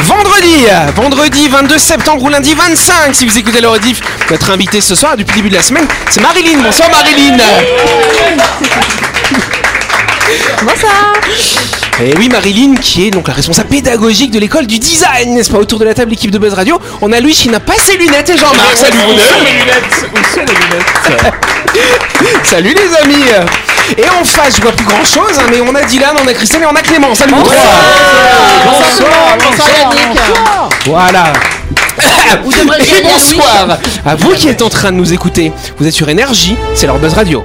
Vendredi, vendredi 22 septembre ou lundi 25, si vous écoutez le rediff, notre invité ce soir depuis le début de la semaine, c'est Marilyn. Bonsoir Marilyn. Bonsoir. Et oui, Marilyn, qui est donc la responsable pédagogique de l'école du design, n'est-ce pas Autour de la table, équipe de Buzz Radio, on a Louis qui n'a pas ses lunettes et Jean-Marc. Salut vous deux. Où sont les lunettes Salut les amis. Et en face, je vois plus grand chose, mais on a Dylan, on a Christelle et on a Clément. Salut vous trois. Bonsoir. Bonsoir Yannick. Voilà. Vous Et bonsoir à vous qui êtes en train de nous écouter. Vous êtes sur Énergie, c'est leur Buzz Radio.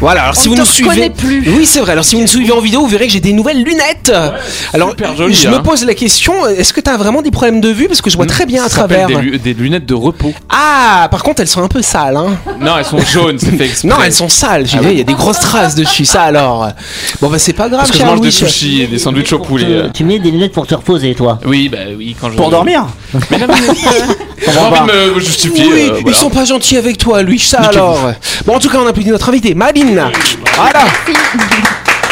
voilà, alors si vous nous suivez. plus. Oui, c'est vrai. Alors si vous nous suivez en vidéo, vous verrez que j'ai des nouvelles lunettes. alors, super joli, je hein. me pose la question est-ce que tu as vraiment des problèmes de vue? Parce que je vois très bien à Ça s'appelle travers. Des, des lunettes de repos. Ah, par contre, elles sont un peu sales. Hein. Non, elles sont jaunes, c'est fait exprès. Non, elles sont sales. J'ai Ah il y a des grosses traces dessus. Ça alors. Bon, bah c'est pas grave, Parce que je mange des sushis et des sandwichs au poulet. Tu mets des lunettes pour te reposer, toi. Oui, bah oui, quand je. Pour dormir Mais non, mais- J'ai envie de me justifier. Oui, euh, ils sont pas gentils avec toi, Louis, ça alors. Bon, en tout cas, on applaudit notre invité, Voilà.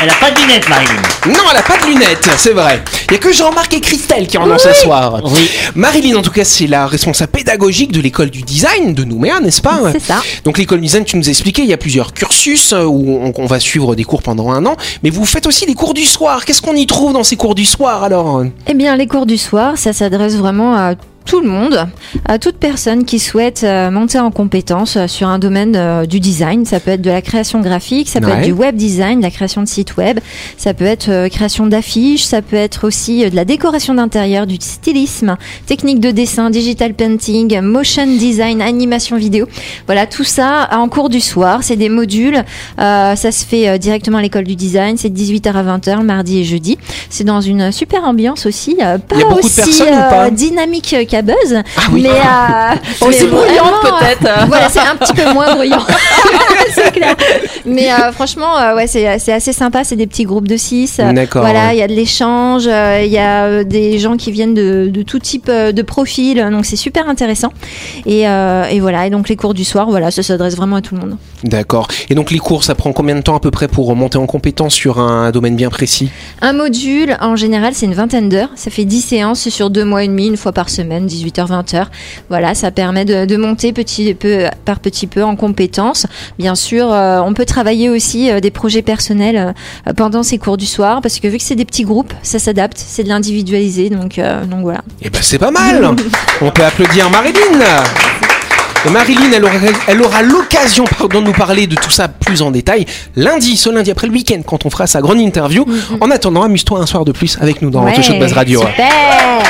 Elle a pas de lunettes, Marilyn. Non, elle a pas de lunettes, c'est vrai. Il y a que Jean-Marc et Christelle qui en ont ce soir. Oui. Marilyn, en tout cas, c'est la responsable pédagogique de l'école du design de Nouméa, n'est-ce pas? C'est ça. Donc l'école du design, tu nous as expliqué, il y a plusieurs cursus euh, où on, on va suivre des cours pendant un an, mais vous faites aussi des cours du soir. Qu'est-ce qu'on y trouve dans ces cours du soir alors? Eh bien, les cours du soir, ça s'adresse vraiment à tout le monde, à toute personne qui souhaite euh, monter en compétence euh, sur un domaine euh, du design. Ça peut être de la création graphique, ça peut Ouais. être du web design, de la création de sites web, ça peut être création d'affiches, ça peut être aussi de la décoration d'intérieur, du stylisme, technique de dessin, digital painting, motion design, animation vidéo. Voilà, tout ça en cours du soir. C'est des modules. Euh, ça se fait directement à l'école du design. C'est de 18h à 20h, le mardi et jeudi. C'est dans une super ambiance aussi. pas aussi euh, dynamique Buzz. oui. Mais, euh, Aussi bruyante, vraiment, peut-être. euh, voilà, c'est un petit peu moins bruyant. c'est clair. Mais euh, franchement, euh, ouais, c'est c'est assez sympa. C'est des petits groupes de 6. D'accord, Voilà, ouais. il y a de l'échange. euh, Il y a euh, des gens qui viennent de, de tout type euh, de profil. Donc c'est super intéressant. Et, euh, et voilà. Et donc les cours du soir, voilà, ça s'adresse vraiment à tout le monde. D'accord. Et donc les cours, ça prend combien de temps à peu près pour monter en compétence sur un domaine bien précis? Un module, en général, c'est une vingtaine d'heures. Ça fait 10 séances sur deux mois et demi, une fois par semaine, 18h, 20h. Voilà, ça permet de, de monter petit peu par petit peu en compétences. Bien sûr, euh, on peut travailler aussi euh, des projets personnels euh, pendant ces cours du soir, parce que vu que c'est des petits groupes, ça s'adapte, c'est de l'individualisé, donc, donc voilà. Eh ben c'est pas mal On peut applaudir Marilyn et Marilyn, elle aura, elle aura l'occasion pardon, de nous parler de tout ça plus en détail lundi, ce lundi après le week-end, quand on fera sa grande interview. En attendant, amuse-toi un soir de plus avec nous dans Ouais, le show de Buzz Radio. Super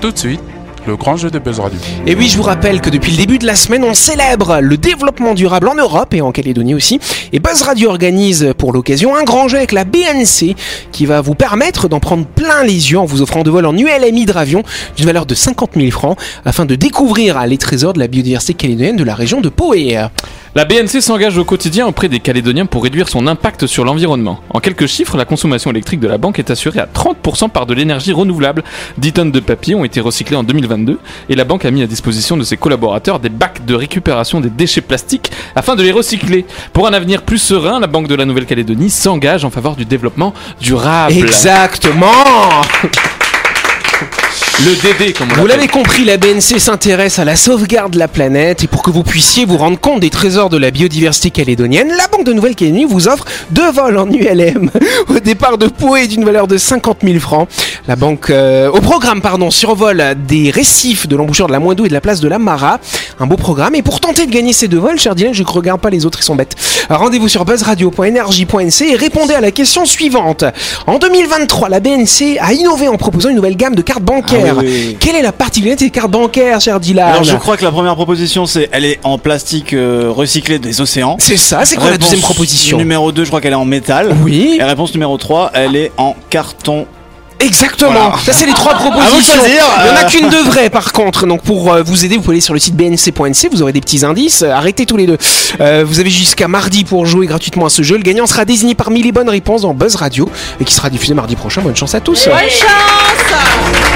Tout de suite, le grand jeu de Buzz Radio. Et oui, je vous rappelle que depuis le début de la semaine, on célèbre le développement durable en Europe et en Calédonie aussi. Et Buzz Radio organise pour l'occasion un grand jeu avec la BNC qui va vous permettre d'en prendre plein les yeux en vous offrant de vol en ULM hydravion d'une valeur de 50 000 francs afin de découvrir les trésors de la biodiversité calédonienne de la région de Poé. La BNC s'engage au quotidien auprès des Calédoniens pour réduire son impact sur l'environnement. En quelques chiffres, la consommation électrique de la banque est assurée à 30% par de l'énergie renouvelable. 10 tonnes de papier ont été recyclées en 2022 et la banque a mis à disposition de ses collaborateurs des bacs de récupération des déchets plastiques afin de les recycler. Pour un avenir plus serein, la Banque de la Nouvelle-Calédonie s'engage en faveur du développement durable. Exactement Le DD, comme on Vous l'avez compris, la BNC s'intéresse à la sauvegarde de la planète et pour que vous puissiez vous rendre compte des trésors de la biodiversité calédonienne, la Banque de Nouvelle-Calédonie vous offre deux vols en ULM au départ de Poé d'une valeur de 50 000 francs. La banque, euh, au programme, pardon, survole des récifs de l'embouchure de la Moindou et de la place de la Mara. Un beau programme. Et pour tenter de gagner ces deux vols, cher Dylan, je ne regarde pas les autres, ils sont bêtes. Rendez-vous sur buzzradio.energie.nc et répondez à la question suivante. En 2023, la BNC a innové en proposant une nouvelle gamme de cartes bancaires. Bancaires. Oui, oui, oui. Quelle est la particularité des cartes bancaires, cher Dylan Alors je crois que la première proposition c'est elle est en plastique euh, recyclé des océans. C'est ça, c'est quoi la deuxième proposition Numéro 2, je crois qu'elle est en métal. Oui, Et réponse numéro 3, elle est en carton. exactement. Voilà. Ça, c'est les trois propositions. choisir, Il n'y en a euh. qu'une de vraie, par contre. Donc, pour euh, vous aider, vous pouvez aller sur le site bnc.nc. Vous aurez des petits indices. Arrêtez tous les deux. Euh, vous avez jusqu'à mardi pour jouer gratuitement à ce jeu. Le gagnant sera désigné parmi les bonnes réponses dans Buzz Radio et qui sera diffusé mardi prochain. Bonne chance à tous. Bonne chance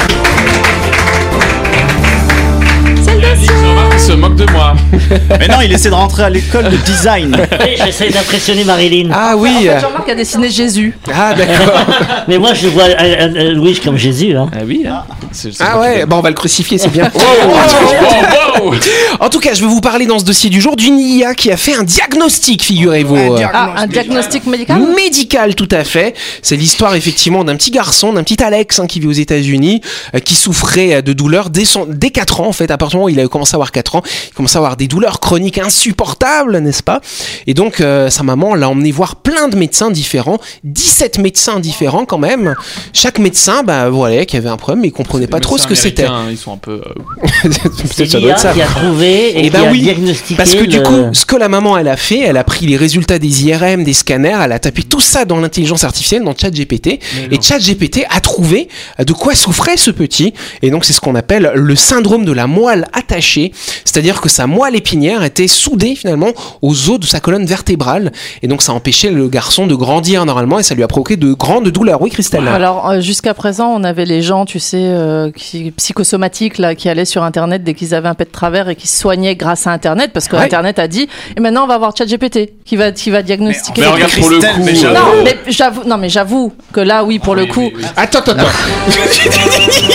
se moque de moi. Mais non, il essaie de rentrer à l'école de design. Oui, J'essaie d'impressionner Marilyn. Ah En oui. fait, Jean-Marc a dessiné Jésus. Ah d'accord. Mais moi, je vois euh, euh, euh, Louis comme Jésus. Hein. Ah oui, hein. C'est- c'est Ah ouais. Bon, on va le crucifier, c'est bien. Wow, wow. En tout cas, je vais vous parler dans ce dossier du jour d'une IA qui a fait un diagnostic, figurez-vous. Ah, un diagnostic médical Médical, tout à fait. C'est l'histoire effectivement d'un petit garçon, d'un petit Alex hein, qui vit aux États-Unis, euh, qui souffrait de douleurs dès, son, dès 4 ans en fait. À partir du moment où il a commencé à avoir 4 ans, il commençait à avoir des douleurs chroniques insupportables, n'est-ce pas? Et donc euh, sa maman l'a emmené voir plein de médecins différents, 17 médecins différents quand même. Chaque médecin, bah voilà, qui avait un problème, mais il comprenait pas trop ce que c'était. américains, Ils sont un peu. euh, Peut-être ça doit être ça. qui a trouvé et Eh qui ben a oui, diagnostiqué. Parce que du coup, ce que la maman elle a fait, elle a pris les résultats des IRM, des scanners, elle a tapé tout ça dans l'intelligence artificielle, dans ChatGPT, et ChatGPT a trouvé de quoi souffrait ce petit. Et donc c'est ce qu'on appelle le syndrome de la moelle attachée, c'est-à-dire que sa moelle épinière était soudée finalement aux os de sa colonne vertébrale, et donc ça empêchait le garçon de grandir normalement, et ça lui a provoqué de grandes douleurs. Oui, Christelle. Alors euh, jusqu'à présent, on avait les gens, tu sais, euh, qui, psychosomatiques là, qui allaient sur Internet dès qu'ils avaient un pet de travers et qui se soignaient grâce à Internet, parce que Ouais. Internet a dit. Et maintenant, on va voir ChatGPT qui va qui va diagnostiquer. Mais les- regarde pour le coup. mais euh, Non, mais j'avoue, non, mais j'avoue que là, oui, pour le coup. Attends, attends, attends.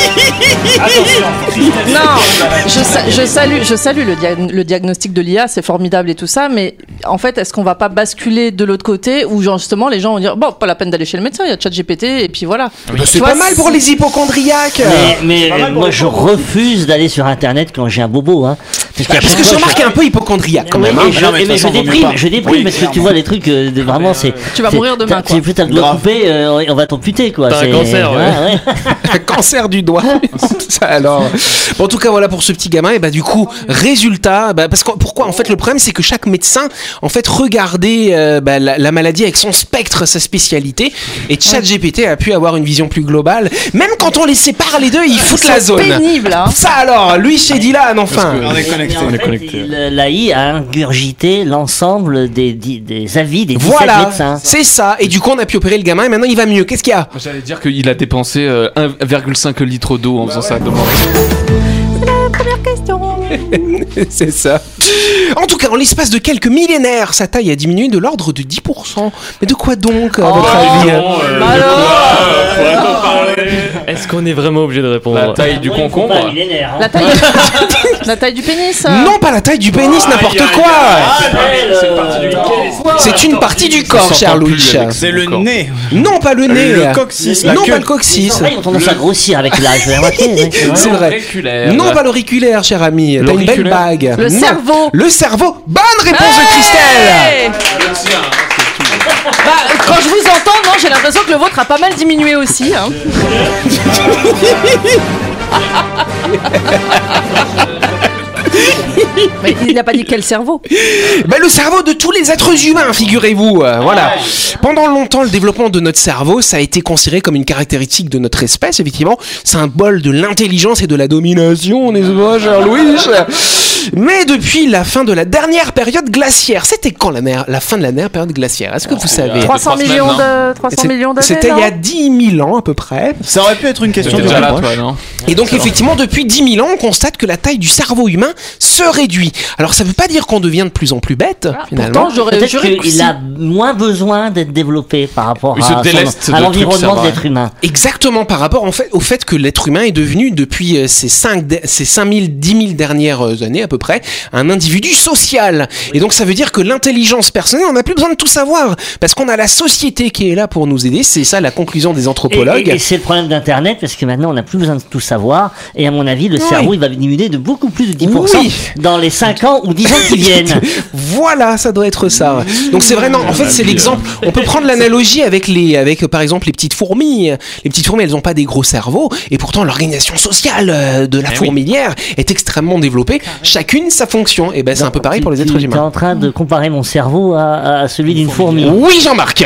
Non, je, sa- je salue, je salue le, dia- le diagnostic de l'IA, c'est formidable et tout ça, mais en fait, est-ce qu'on va pas basculer de l'autre côté où genre, justement les gens vont dire bon, pas la peine d'aller chez le médecin, il y a ChatGPT et puis voilà. Bah, c'est pas mal pour les hypochondriaques. Mais, mais moi, je refuse d'aller sur Internet quand j'ai un bobo. Hein. Parce, que fois, Jean-Marc est un peu hypochondriaque quand même. et hein. je, Non, mais je déprime, je déprime Oui, parce que tu vois les trucs euh, de, vraiment c'est. Tu vas mourir demain. Tu plus t'as le doigt coupé, on va t'amputer quoi. T'as un C'est- cancer. cancer du doigt. Ça, alors. Bon, en tout cas, voilà pour ce petit gamin. Et bah, du coup, résultat, bah, parce que pourquoi? En fait, le problème, c'est que chaque médecin, en fait, regardait euh, bah, la, la maladie avec son spectre, sa spécialité. Et ChatGPT a pu avoir une vision plus globale. Même quand on les sépare les deux, ils foutent la C'est zone. pénible, hein. Ça alors, lui chez Dylan, enfin. On est connecté. En fait, il- L'AI a ingurgité l'ensemble des, des, des avis des 17 Voilà, médecins. c'est ça. Et du coup, on a pu opérer le gamin et maintenant il va mieux. Qu'est-ce qu'il y a? J'allais dire qu'il a dépensé euh, 1,5 litres d'eau en faisant ça. demande. C'est ça. En tout cas, en l'espace de quelques millénaires, sa taille a diminué de l'ordre de 10%. Mais de quoi donc, à votre avis Est-ce qu'on est vraiment obligé de répondre La taille du concombre. hein. La taille, la taille du pénis. euh. Non, pas la taille du pénis, n'importe quoi C'est une partie du corps. C'est une partie du corps, cher Louis. C'est le nez. Non, pas le nez. Le coccyx, Non, pas le coccyx. Les oreilles ont tendance à grossir avec l'âge. Ouais, c'est vrai. Non, pas l'auriculaire, cher ami. T'as une belle bague. Le cerveau. Le cerveau. Bonne réponse de Christelle. Hey Bah, quand je vous entends, j'ai l'impression que le vôtre a pas mal diminué aussi. Hein. Mais il n'a pas dit quel cerveau. Ben, le cerveau de tous les êtres humains, figurez-vous. euh, voilà. Pendant longtemps, le développement de notre cerveau, ça a été considéré comme une caractéristique de notre espèce, effectivement, symbole de l'intelligence et de la domination, n'est-ce pas, cher Louis? Mais depuis la fin de la dernière période glaciaire, c'était quand la, mer- la fin de la dernière période glaciaire? Est-ce que vous savez? 300 trois millions semaines, de 300 C'est- millions d'années. C'était il y a non? 10 000 ans à peu près. Ça aurait pu être une question de déjà là, reproche. toi, non? Et donc effectivement, depuis 10 000 ans, on constate que la taille du cerveau humain se réduit. Alors ça veut pas dire qu'on devient de plus en plus bête, finalement. Pourtant, j'aurais qu'il si. a moins besoin d'être développé par rapport Il à, l'environnement de l'être humain. Exactement par rapport en fait, au fait que l'être humain est devenu depuis euh, ces 5 ces 5000 10 000 dernières euh, années à peu près un individu social. Et donc ça veut dire que l'intelligence personnelle, on n'a plus besoin de tout savoir parce qu'on a la société qui est là pour nous aider. C'est ça la conclusion des anthropologues. et- et c'est le problème d'Internet parce que maintenant on n'a plus besoin de tout savoir. Et à mon avis, le cerveau il va diminuer de beaucoup plus de 10% Oui. Dans dans les 5 ans ou 10 ans qui viennent. Voilà, ça doit être ça. Donc c'est vraiment, en fait, c'est l'exemple. On peut prendre l'analogie avec les, avec euh, par exemple les petites fourmis. Les petites fourmis, elles n'ont pas des gros cerveaux, et pourtant l'organisation sociale euh, de la Eh oui. fourmilière est extrêmement développée. Chacune sa fonction. Et ben c'est un peu pareil pour les êtres Tu es humains. en train de comparer mon cerveau à, à celui d'une fourmi. Oui, Jean-Marc.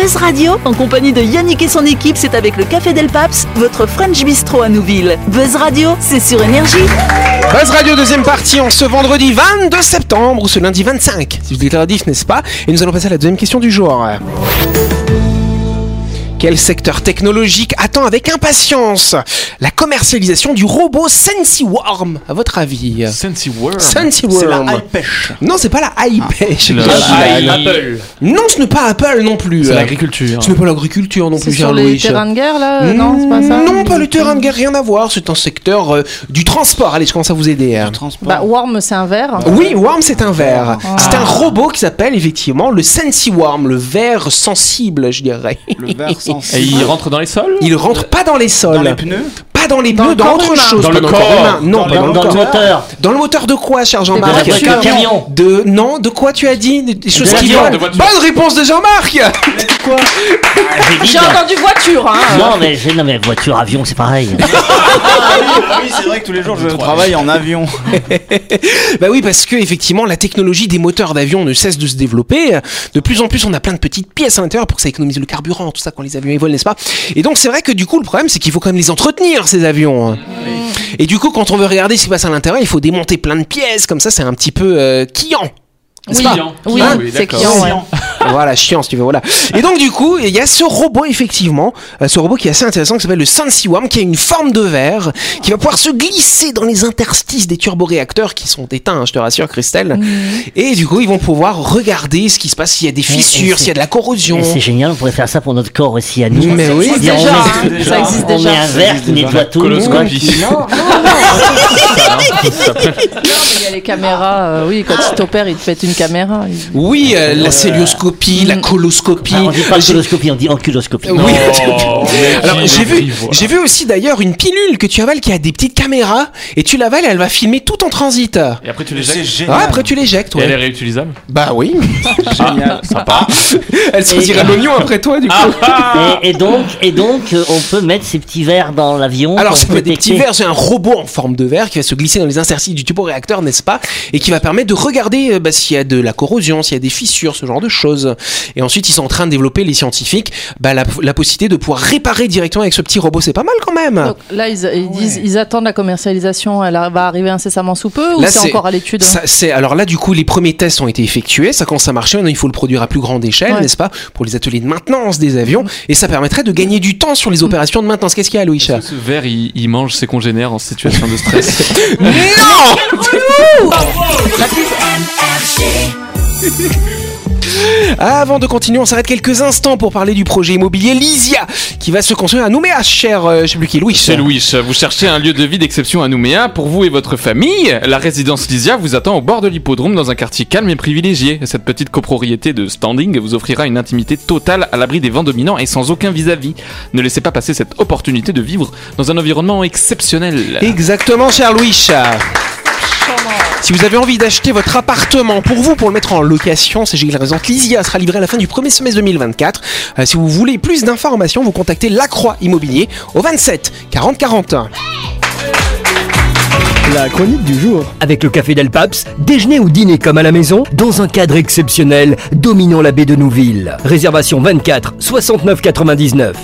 Buzz Radio, en compagnie de Yannick et son équipe, c'est avec le Café Del Paps, votre French Bistro à Nouville. Buzz Radio, c'est sur Énergie. Buzz Radio deuxième partie en ce vendredi 22 septembre ou ce lundi 25, si vous êtes tardif, n'est-ce pas? Et nous allons passer à la deuxième question du jour. Quel secteur technologique attend avec impatience la commercialisation du robot SensiWorm, à votre avis SensiWorm. SensiWorm. C'est la high pêche. Non, c'est pas la high pêche. Le- Apple. Non, ce n'est pas Apple non plus. C'est l'agriculture. Ce n'est pas l'agriculture non C'est plus, sur les terrains de guerre, là euh, Non, c'est pas ça Non, pas le terrain de guerre, rien à voir. C'est un secteur euh, du transport. Allez, je commence à vous aider. hein. Bah, Worm, c'est un verre. Oui, Worm, c'est un verre. Ah. C'est un robot qui s'appelle effectivement le SensiWorm, le verre sensible, je dirais. Le verre Et il rentre dans les sols Il rentre pas dans les sols. Dans les pneus Pas dans les pneus, dans autre chose. Dans le corps. humain. Non, Dans pas dans le Dans le corps. moteur. Dans le moteur de quoi, cher De Jean-Marc camion. camion. De non, de quoi tu as dit Des choses De qui l'avion, volent. de voiture. Bonne réponse de Jean-Marc. J'ai dit J'ai entendu voiture, hein Non mais, j'ai- non mais voiture, avion, c'est pareil. Ah oui, c'est vrai que tous les jours je travaille en avion. Bah oui, parce que effectivement, la technologie des moteurs d'avion ne cesse de se développer. De plus en plus, on a plein de petites pièces à l'intérieur pour que ça économise le carburant, tout ça quand les avions ils volent, n'est-ce pas? Et donc, c'est vrai que du coup, le problème, c'est qu'il faut quand même les entretenir ces avions. Et du coup, quand on veut regarder ce qui passe à l'intérieur, il faut démonter plein de pièces. Comme ça, c'est un petit peu euh, quillant. Oui, pas oui, Hein c'est d'accord. client, ouais. voilà, chiant si tu veux, voilà. Et donc du coup, il y a ce robot effectivement, euh, ce robot qui est assez intéressant qui s'appelle le Sensiwam, qui a une forme de verre, qui va pouvoir se glisser dans les interstices des turboréacteurs qui sont éteints, hein, je te rassure Christelle. Et du coup, ils vont pouvoir regarder ce qui se passe, s'il y a des fissures, s'il y a de la corrosion. C'est génial, on pourrait faire ça pour notre corps aussi à nous. Mais oui. C'est-à-dire, Déjà, on met, ça existe on déjà. met un verre qui nettoie tout. coloscopie. Non, non, Non, mais il y a les caméras. euh, oui, quand il t'opère, il te fait une caméra. il- Oui, euh, la célioscopie, la coloscopie. Ah, on dit pas J'ai- coloscopie, on dit enculoscopie. Oui. Oh, Alors j'ai vu, voilà. j'ai vu aussi d'ailleurs une pilule que tu avales qui a des petites caméras et tu l'avales, elle va filmer tout en transit. Et après tu les C'est jettes. génial. Ah, après tu l'éjectes, Et elle est ouais. réutilisable Bah oui. Génial. Sympa. Elle choisirait Et- l'oignon après toi du coup. Et, et donc, et donc, euh, on peut mettre ces petits verres dans l'avion. Alors ça peut être des petits verres, c'est un robot en forme de verre qui va se glisser dans les interstices du turboréacteur, n'est-ce pas Et qui va permettre de regarder euh, bah, s'il y a de la corrosion, s'il y a des fissures, ce genre de choses. Et ensuite ils sont en train de développer les scientifiques bah, la, la possibilité de pouvoir réparer directement avec ce petit robot. C'est pas mal quand même. Donc là, ils, ils disent, ils attendent la commercialisation. Elle va arriver incessamment sous peu ou Là, c'est encore à l'étude c'est alors là du coup les premiers tests ont été effectués, ça commence à marcher, maintenant il faut le produire à plus grande échelle, Ouais. n'est-ce pas, pour les ateliers de maintenance des avions, et ça permettrait de gagner du temps sur les opérations de maintenance. Qu'est-ce qu'il y a, Louis Ce verre, il, il mange ses congénères en situation de stress. Non Avant de continuer, on s'arrête quelques instants pour parler du projet immobilier Lysia qui va se construire à Nouméa, cher, euh, je sais plus qui, Louis. C'est Louis, vous cherchez un lieu de vie d'exception à Nouméa pour vous et votre famille La résidence Lysia vous attend au bord de l'hippodrome dans un quartier calme et privilégié. Cette petite copropriété de standing vous offrira une intimité totale à l'abri des vents dominants et sans aucun vis-à-vis. Ne laissez pas passer cette opportunité de vivre dans un environnement exceptionnel. Exactement, cher Louis. Si vous avez envie d'acheter votre appartement pour vous, pour le mettre en location, sachez que la résidence Lysia sera livrée à la fin du premier semestre 2024. Euh, si vous voulez plus d'informations, vous contactez Lacroix Immobilier au 27 40 40. La chronique du jour. Avec le Café Del Paps, déjeuner ou dîner comme à la maison, dans un cadre exceptionnel, dominant la baie de Nouville. Réservation 24 69 99.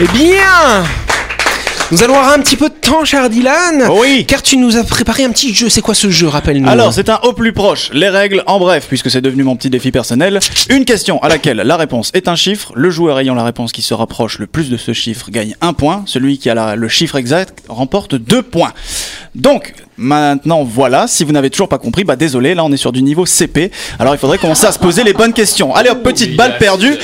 Eh bien nous allons avoir un petit peu de temps, cher Dylan. Oui. Car tu nous as préparé un petit jeu. C'est quoi ce jeu Rappelle-nous? Alors, c'est un au plus proche. Les règles, en bref, puisque c'est devenu mon petit défi personnel. Une question à laquelle la réponse est un chiffre. Le joueur ayant la réponse qui se rapproche le plus de ce chiffre gagne un point. Celui qui a la- le chiffre exact remporte deux points. Donc, Maintenant, voilà, si vous n'avez toujours pas compris, bah désolé, là on est sur du niveau CP. Alors il faudrait commencer à se poser les bonnes questions. Allez hop, petite balle perdue.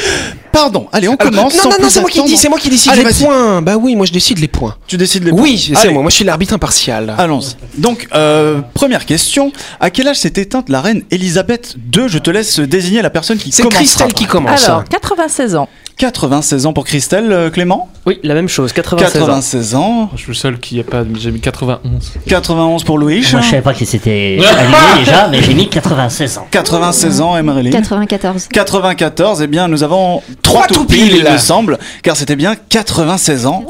Pardon, allez, on Alors, commence. non, sans non, non, c'est moi qui dis, c'est moi qui décide Allez, les vas-y. points. Bah oui, moi je décide les points. Tu décides les points. Oui, c'est Allez. moi. Moi je suis l'arbitre impartial. Allons-y. Donc, euh, première question. À quel âge s'est éteinte la reine Elisabeth II Je te laisse désigner la personne qui C'est commencera. Christelle qui commence. Alors, 96 ans. 96 ans pour Christelle, euh, Clément? Oui, la même chose, 96 ans. 96 ans. Je suis le seul qui a pas. J'ai mis 91. 91 pour Louis. Moi, je savais pas qu'il s'était aligné déjà, mais j'ai mis 96 ans. 96 ans, Emery. 94. 94, eh bien, nous avons trois Trois tout pile, il me semble, car c'était bien 96 ans.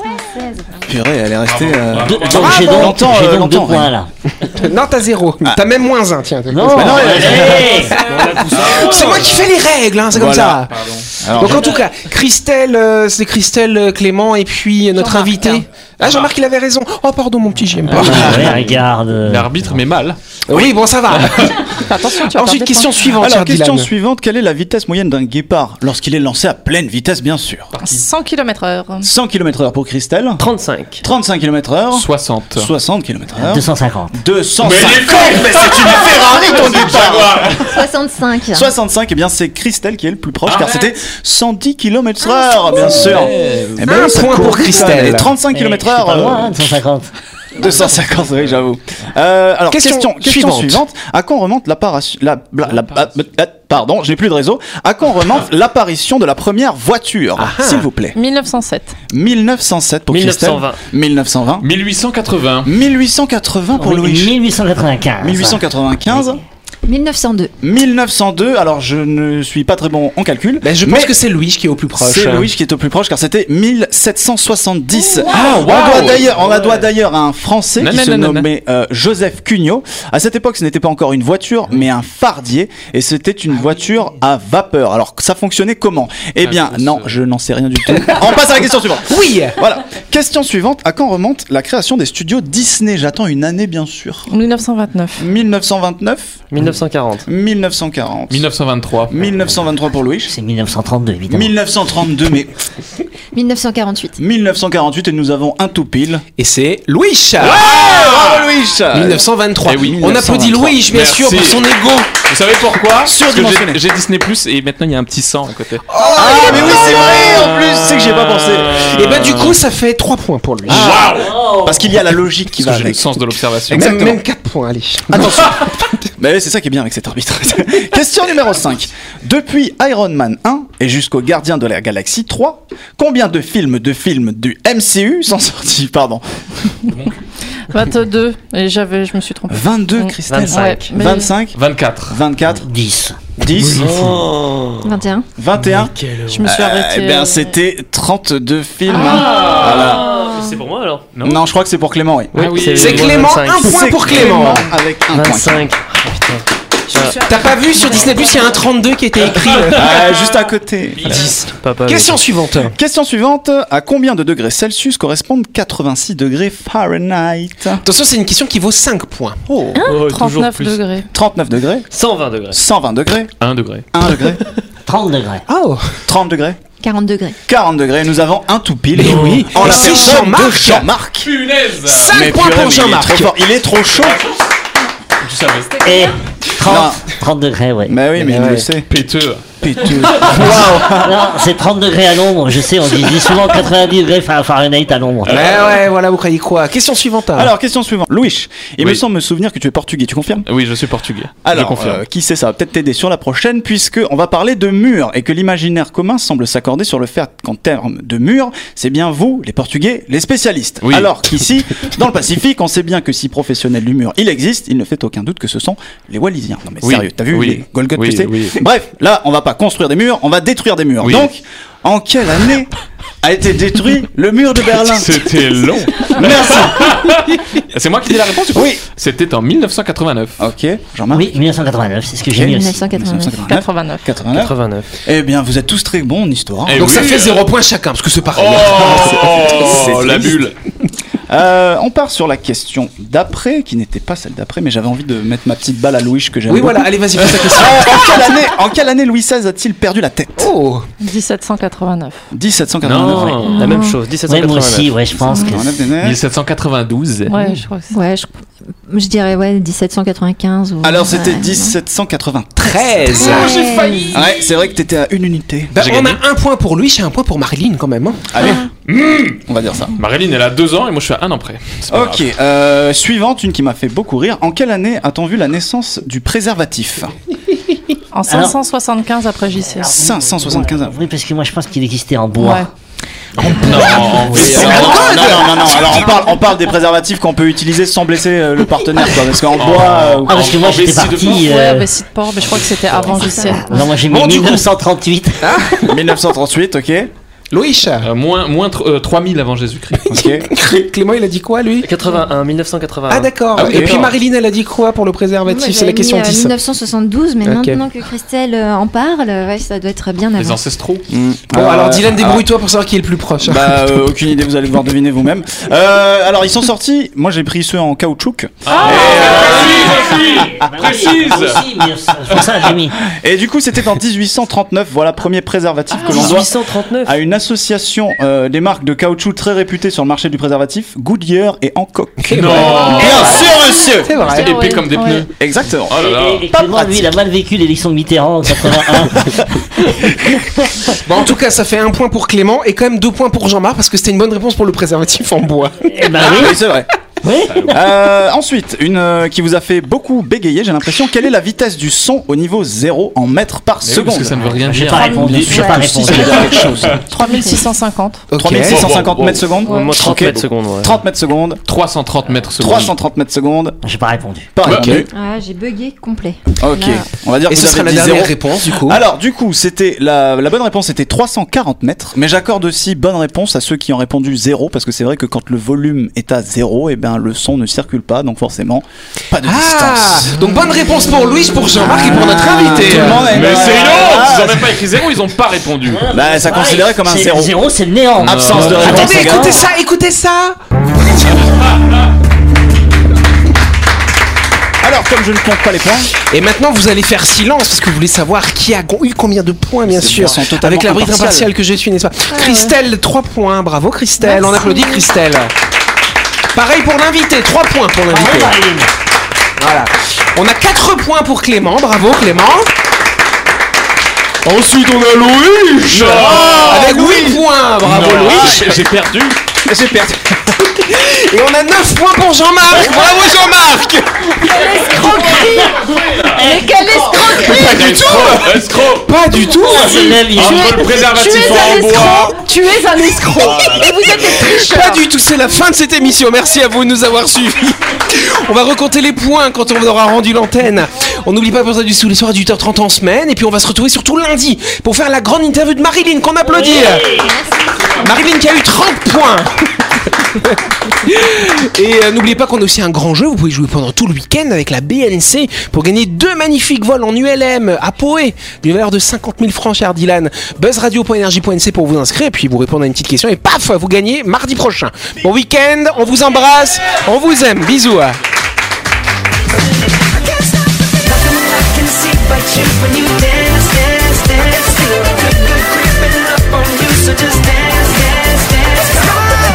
Purée, elle est restée. euh, De- donc j'ai donc, Longtemps, j'ai euh, donc deux points ouais. là. Non, t'as zéro. T'as même moins un, tiens. Non, Bah non, hey C'est moi qui fais les règles, hein, c'est comme ça. Alors, Donc en tout cas, Christelle, euh, c'est Christelle euh, Clément et puis euh, notre invité. hein. Ah, Jean-Marc, il avait raison. Oh, pardon, mon petit, j'aime pas. Ouais, regarde. euh, L'arbitre, mais mal. Oui, bon, ça va. Attention, tu Ensuite, question suivante. Alors, question Dylan. suivante quelle est la vitesse moyenne d'un guépard lorsqu'il est lancé à pleine vitesse, bien sûr 100 km/h. 100 km/h pour Christelle, 35. 35 km/h, 60. 60 km/h, 250. 250 Mais c'est une Ferrari ton guépard 65. 65, et bien c'est Christelle qui est le plus proche car c'était 110 km/h, bien sûr. Eh ben, Un ça point court pour Christelle. Et 35 Eh, je suis km/h. pas loin, hein, de 150. 250, oui, j'avoue. Euh, alors, Question question, question, suivante. suivante. À quand remonte l'apparition. La, la- la- la- la- pardon, je n'ai plus de réseau. À quand remonte l'apparition de la première voiture S'il vous plaît? 1907. 1907 pour 1920. Christelle. 1920. 1880. 1880 pour Oui, Louis. 1895. 1895. 1902. 1902. Alors, je ne suis pas très bon en calcul. Ben, je pense mais que c'est Louis qui est au plus proche. C'est Louis qui est au plus proche car c'était 1770. Ah, On doit d'ailleurs, on la doit d'ailleurs à un Français Non, qui non, se non, non, non. nommait euh, Joseph Cugnot. À cette époque, ce n'était pas encore une voiture, mais un fardier, et c'était une voiture à vapeur. Alors, ça fonctionnait comment? Eh Ah, bien, non, je n'en sais rien du tout. on passe à la question suivante. Oui. Voilà. Question suivante. À quand remonte la création des studios Disney? J'attends une année, bien sûr. 1929. 1929, 1940. 1940, 1923. 1923 pour Louis. C'est 1932, évidemment. 1932, mais 1948. 1948 et nous avons un tout pile. Et c'est Louis. Bravo Louis 1923. Eh oui, On applaudit 1923. Louis, bien sûr, pour son ego. Vous savez pourquoi? Surdimensionné. j'ai- J'ai Disney Plus et maintenant il y a un petit sang à côté. Ah mais oui c'est vrai en plus c'est que j'y ai pas pensé. Et ben du coup, ça fait 3 points pour lui. Parce qu'il y a la logique qui va Parce que j'ai le avec. sens de l'observation. Même, exactement. même 4 points, allez. Attention. Mais c'est ça qui est bien avec cet arbitre. Question numéro 5. Depuis Iron Man 1 et jusqu'au Gardien de la Galaxie 3, combien de films de films du MCU sont sortis Pardon? 22. Et j'avais, je me suis trompé. 22 Mm. Christelle. 25. Ouais, mais- 25, 24. 24, 10. 10, 21. 21. Je me suis Euh, arrêtée. eh bien euh, c'était 32 films. Voilà. C'est pour moi alors Non. je crois que c'est pour Clément, oui. Ah oui. C'est Clément, 25. un point C'est pour Clément. avec un point. 25. Ah, putain. T'as pas vu sur Disney Plus, il y a un 32 qui était écrit. euh, Ah, juste à côté. 10. Papa, Question suivante. Question suivante. À combien de degrés Celsius correspondent 86 degrés Fahrenheit Attention, c'est une question qui vaut 5 points. Oh. Oh, toujours 39 plus. degrés. 39 degrés 120 degrés. 120 degrés 1 degré. 1 degré 30 degrés. Oh 30 degrés 40 degrés. 40 degrés. Nous avons un tout pile. Eh oui. En Et la personne Jean-Marc. Jean-Marc. Punaise 5 Mais points pour Jean-Marc. Il est trop chaud. Tu savais. Et 30, Non. 30 degrés, ouais. Mais oui, mais il Ouais. le sait. Péteux. Non, c'est 30 degrés à l'ombre. Je sais, on dit, dit souvent 90 degrés Fa- Fahrenheit à l'ombre. Ouais, ouais, voilà, vous croyez quoi? Question suivante. hein. Alors, question suivante. Louis, il me semble me souvenir que tu es portugais. Tu confirmes? Oui, je suis portugais. je Alors, confirme. euh, qui sait, ça va peut-être t'aider sur la prochaine, puisque on va parler de murs et que l'imaginaire commun semble s'accorder sur le fait qu'en termes de murs, c'est bien vous, les Portugais, les spécialistes. Oui. Alors qu'ici, dans le Pacifique, on sait bien que si professionnel du mur il existe, il ne fait aucun doute que ce sont les Wallisiens. Non mais Oui. sérieux, t'as vu Oui. les Golgoth Oui, tu sais? oui. Bref, là, on va pas construire des murs, on va détruire des murs. Oui. Donc, en quelle année a été détruit le mur de Berlin? C'était long. Merci. C'est moi qui dis la réponse ou pas Oui. C'était en 1989. Ok, Jean-Marc? Oui, 1989, c'est ce que j'ai mis aussi. 1989. 89. 89. 89. Eh bien, vous êtes tous très bons en histoire. Eh Donc oui. ça fait 0 points chacun, parce que c'est pareil. Oh, C'est la bulle. Euh, on part sur la question d'après, qui n'était pas celle d'après, mais j'avais envie de mettre ma petite balle à Louis que j'aime Oui, beaucoup. voilà, allez, vas-y, pose ta question. Euh, en, quelle année, en quelle année Louis XVI a-t-il perdu la tête? Oh 1789. 1789. Non. La même chose, Ouais, moi 1789. aussi, ouais, je pense que. 89 des neiges. 1792. Ouais, je crois que c'est Ouais, je- Je dirais ouais 1795 ou... Alors c'était Ouais, non. 1793. Oh, j'ai failli. Ouais, c'est vrai que t'étais à une unité. Bah, on a un point pour lui, j'ai un point pour Marilyn quand même. hein. Allez, on va dire ça. Marilyn, elle a deux ans et moi je suis à un an près. Ok, euh, suivante, une qui m'a fait beaucoup rire. En quelle année a-t-on vu la naissance du préservatif? En 575 après JC. 575 Oui, parce que moi je pense qu'il existait en bois. Ouais. Non, non, non, non, non, non, alors on parle, on parle des préservatifs qu'on peut utiliser sans blesser euh, le partenaire, quoi, parce qu'en bois. euh, Ah, parce que moi j'étais parti. Ouais, euh, Bessie de Port, mais je crois que c'était avant JC. Non, moi j'ai mis Bon, du coup- 1938. 1938, ok. Loïc euh, moins moins tr- euh, 3000 avant Jésus-Christ. Clément, il a dit quoi lui? 81, 1981. Ah d'accord. Ah Et puis. Marilyn, elle a dit quoi pour le préservatif? C'est la question mis, euh, 10. 1972, mais Ok. maintenant que Christelle euh, en parle, ouais, ça doit être bien Les avant. ancestraux. Mm. Bon, Euh, alors Dylan, ah, débrouille-toi pour savoir qui est le plus proche. Bah, euh, aucune idée, vous allez devoir deviner vous-même. Euh, alors, ils sont sortis. Moi, j'ai pris ceux en caoutchouc. Précise aussi, mais ça- c'est pour ça j'ai mis. Et du coup, c'était en 1839. Voilà, premier préservatif que l'on doit 1839. à une association euh, des marques de caoutchouc très réputées sur le marché du préservatif, Goodyear et Hancock. Non Bien sûr, monsieur C'est vrai. C'est épais comme des ouais. pneus. Exactement. Oh là là. Et, et Clément, lui, il a mal vécu l'élection de Mitterrand en 81. Bon, en tout cas, ça fait un point pour Clément et quand même deux points pour Jean-Marc parce que c'était une bonne réponse pour le préservatif en bois. Eh ben Ah oui. oui, c'est vrai. Oui. Euh, ensuite, une euh, qui vous a fait beaucoup bégayer, j'ai l'impression. Quelle est la vitesse du son au niveau 0 en mètres par Mais oui, seconde parce que ça ne veut rien J'ai dire. pas répondu. J'ai pas répondu. quelque chose. 3650. Ok. 3650 Bon, bon, mètres secondes moi 30 Ok. mètres secondes. Ouais. 30 mètres secondes. 330 mètres secondes. 330 mètres secondes. J'ai pas répondu. Pas répondu. Ah, j'ai bugué complet. Ok. Là. On va dire Et que ce vous sera avez la dit dernière zéro. réponse du coup. Alors, du coup, c'était la, la bonne réponse était 340 mètres, mais j'accorde aussi bonne réponse à ceux qui ont répondu 0 parce que c'est vrai que quand le volume est à 0, et ben le son ne circule pas, donc forcément pas de Ah, distance. donc bonne réponse pour Louis, pour Jean-Marc et pour notre invité. Tout le monde est- Mais c'est une honte Ah, Ils ont même pas écrit zéro, ils ont pas répondu. Bah, ça considéré comme un 0. Zéro, c'est le néant. Absence de réponse. Attendez, écoutez ça, écoutez ça. Alors, comme je ne compte pas les points, Et maintenant, vous allez faire silence parce que vous voulez savoir qui a eu combien de points, bien sûr. Avec la bride impartiale. impartiale que je suis, n'est-ce pas? Christelle, 3 points. Bravo, Christelle. On applaudit Christelle. Pareil pour l'invité, 3 points pour l'invité. Voilà. On a 4 points pour Clément. Bravo, Clément. Ensuite, on a Louis. Avec 8 points. Bravo, Non, Louis. J'ai perdu. J'ai perdu. Et on a 9 points pour Jean-Marc. Bravo, Jean-Marc. Mais quelle escroquerie Pas du tout. Escroc Pas du tout. Entre le Tu préservatif es un en bois. escroc Tu es un escroc Et vous êtes des tricheurs Pas du tout, c'est la fin de cette émission. Merci à vous de nous avoir suivis. On va recompter les points quand on aura rendu l'antenne. On n'oublie pas pour ça du sous les soirs à 18h30 en semaine. Et puis on va se retrouver surtout lundi pour faire la grande interview de Marilyn qu'on applaudit. Marilyn qui a eu 30 points. Et euh, n'oubliez pas qu'on a aussi un grand jeu. Vous pouvez jouer pendant tout le week-end avec la BNC pour gagner deux magnifiques vols en ULM à Poé d'une valeur de 50 000 francs, cher Dylan. Buzzradio.energie.nc pour vous inscrire et puis vous répondre à une petite question et paf, vous gagnez mardi prochain. Bon week-end, on vous embrasse, on vous aime, bisous.